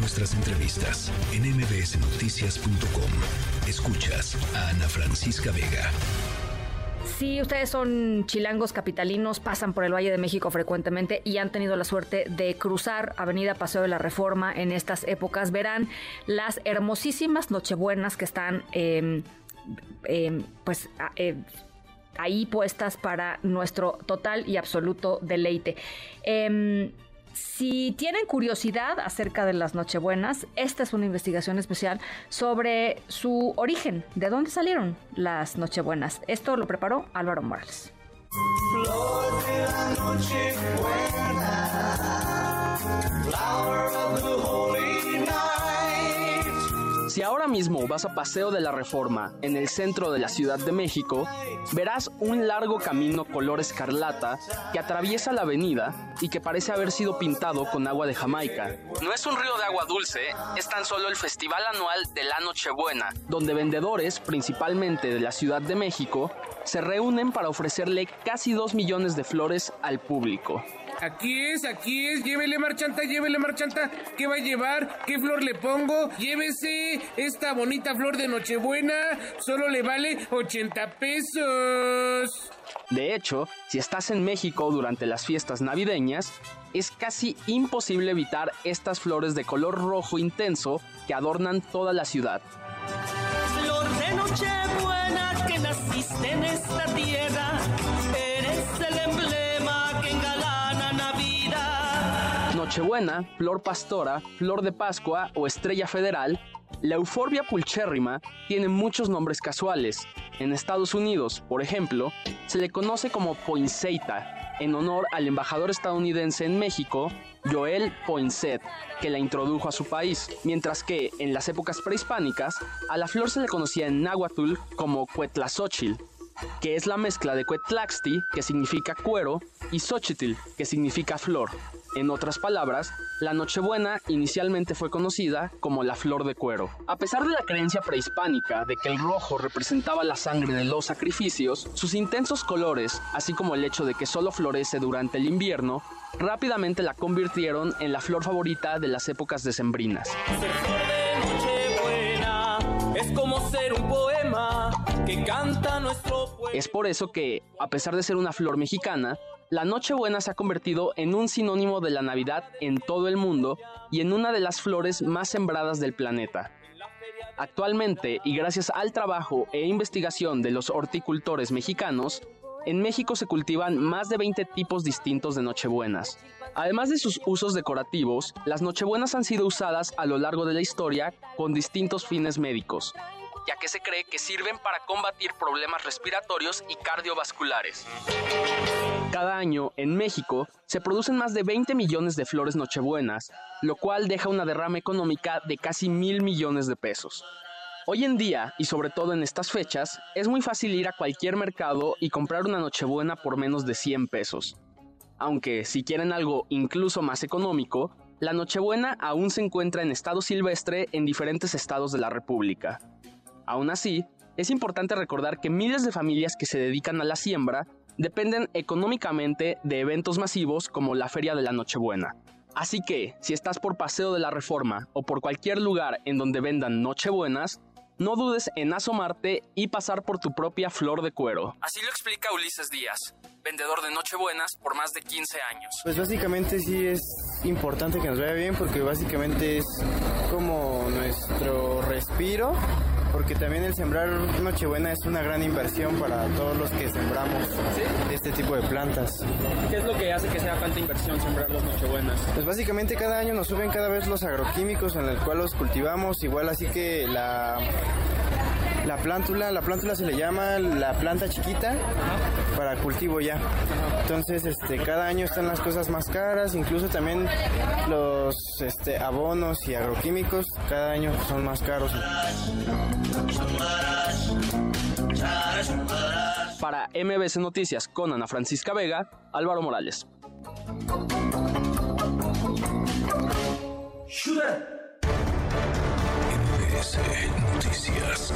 nuestras entrevistas en mbsnoticias.com. Escuchas a Ana Francisca Vega. Si ustedes son chilangos capitalinos, pasan por el Valle de México frecuentemente y han tenido la suerte de cruzar Avenida Paseo de la Reforma en estas épocas, verán las hermosísimas Nochebuenas que están, em, em, pues, eh, ahí puestas para nuestro total y absoluto deleite. Si tienen curiosidad acerca de las Nochebuenas, esta es una investigación especial sobre su origen, de dónde salieron las Nochebuenas. Esto lo preparó Álvaro Morales. Si ahora mismo vas a Paseo de la Reforma, en el centro de la Ciudad de México, verás un largo camino color escarlata que atraviesa la avenida y que parece haber sido pintado con agua de Jamaica. No es un río de agua dulce, es tan solo el festival anual de la Nochebuena, donde vendedores, principalmente de la Ciudad de México, se reúnen para ofrecerle casi dos millones de flores al público. Aquí es, aquí es, llévele marchanta, llévele marchanta. ¿Qué va a llevar? ¿Qué flor le pongo? Llévese esta bonita flor de Nochebuena. Solo le vale 80 pesos. De hecho, si estás en México durante las fiestas navideñas, es casi imposible evitar estas flores de color rojo intenso que adornan toda la ciudad. Flor de Nochebuena que naciste en esta tierra, eres el emblema que. Nochebuena, flor pastora, flor de Pascua o estrella federal la euforbia pulchérrima tiene muchos nombres casuales. En Estados Unidos, por ejemplo, se le conoce como poinsettia, en honor al embajador estadounidense en México, Joel Poinsett, que la introdujo a su país, mientras que en las épocas prehispánicas a la flor se le conocía en náhuatl como Cuetlazochil, que es la mezcla de Cuetlaxti, que significa cuero, y Xochitl, que significa flor. En otras palabras, la Nochebuena inicialmente fue conocida como la flor de cuero. A pesar de la creencia prehispánica de que el rojo representaba la sangre de los sacrificios, sus intensos colores, así como el hecho de que solo florece durante el invierno, rápidamente la convirtieron en la flor favorita de las épocas decembrinas. Ser flor de Nochebuena es como ser un poema Es por eso que, a pesar de ser una flor mexicana, la Nochebuena se ha convertido en un sinónimo de la Navidad en todo el mundo y en una de las flores más sembradas del planeta. Actualmente, y gracias al trabajo e investigación de los horticultores mexicanos, en México se cultivan más de 20 tipos distintos de Nochebuenas. Además de sus usos decorativos, las Nochebuenas han sido usadas a lo largo de la historia con distintos fines médicos, ya que se cree que sirven para combatir problemas respiratorios y cardiovasculares. Cada año, en México, se producen más de 20 millones de flores nochebuenas, lo cual deja una derrama económica de casi mil millones de pesos. Hoy en día, y sobre todo en estas fechas, es muy fácil ir a cualquier mercado y comprar una nochebuena por menos de 100 pesos. Aunque, si quieren algo incluso más económico, la nochebuena aún se encuentra en estado silvestre en diferentes estados de la República. Aún así, es importante recordar que miles de familias que se dedican a la siembra dependen económicamente de eventos masivos como la Feria de la Nochebuena. Así que, si estás por Paseo de la Reforma o por cualquier lugar en donde vendan Nochebuenas, no dudes en asomarte y pasar por tu propia flor de cuero. Así lo explica Ulises Díaz, vendedor de Nochebuenas por más de 15 años. Pues básicamente sí es importante que nos vaya bien porque básicamente es como nuestro respiro, porque también el sembrar Nochebuena es una gran inversión para todos los que sembramos este tipo de plantas. ¿Qué es lo que hace que sea tanta inversión sembrar las Nochebuenas? Pues básicamente cada año nos suben cada vez los agroquímicos en el cual los cultivamos, igual así que la la plántula, la plántula se le llama la planta chiquita para cultivo ya. Entonces, este, cada año están las cosas más caras, incluso también los este, abonos y agroquímicos cada año son más caros. Para MBC Noticias con Ana Francisca Vega, Álvaro Morales. Noticias.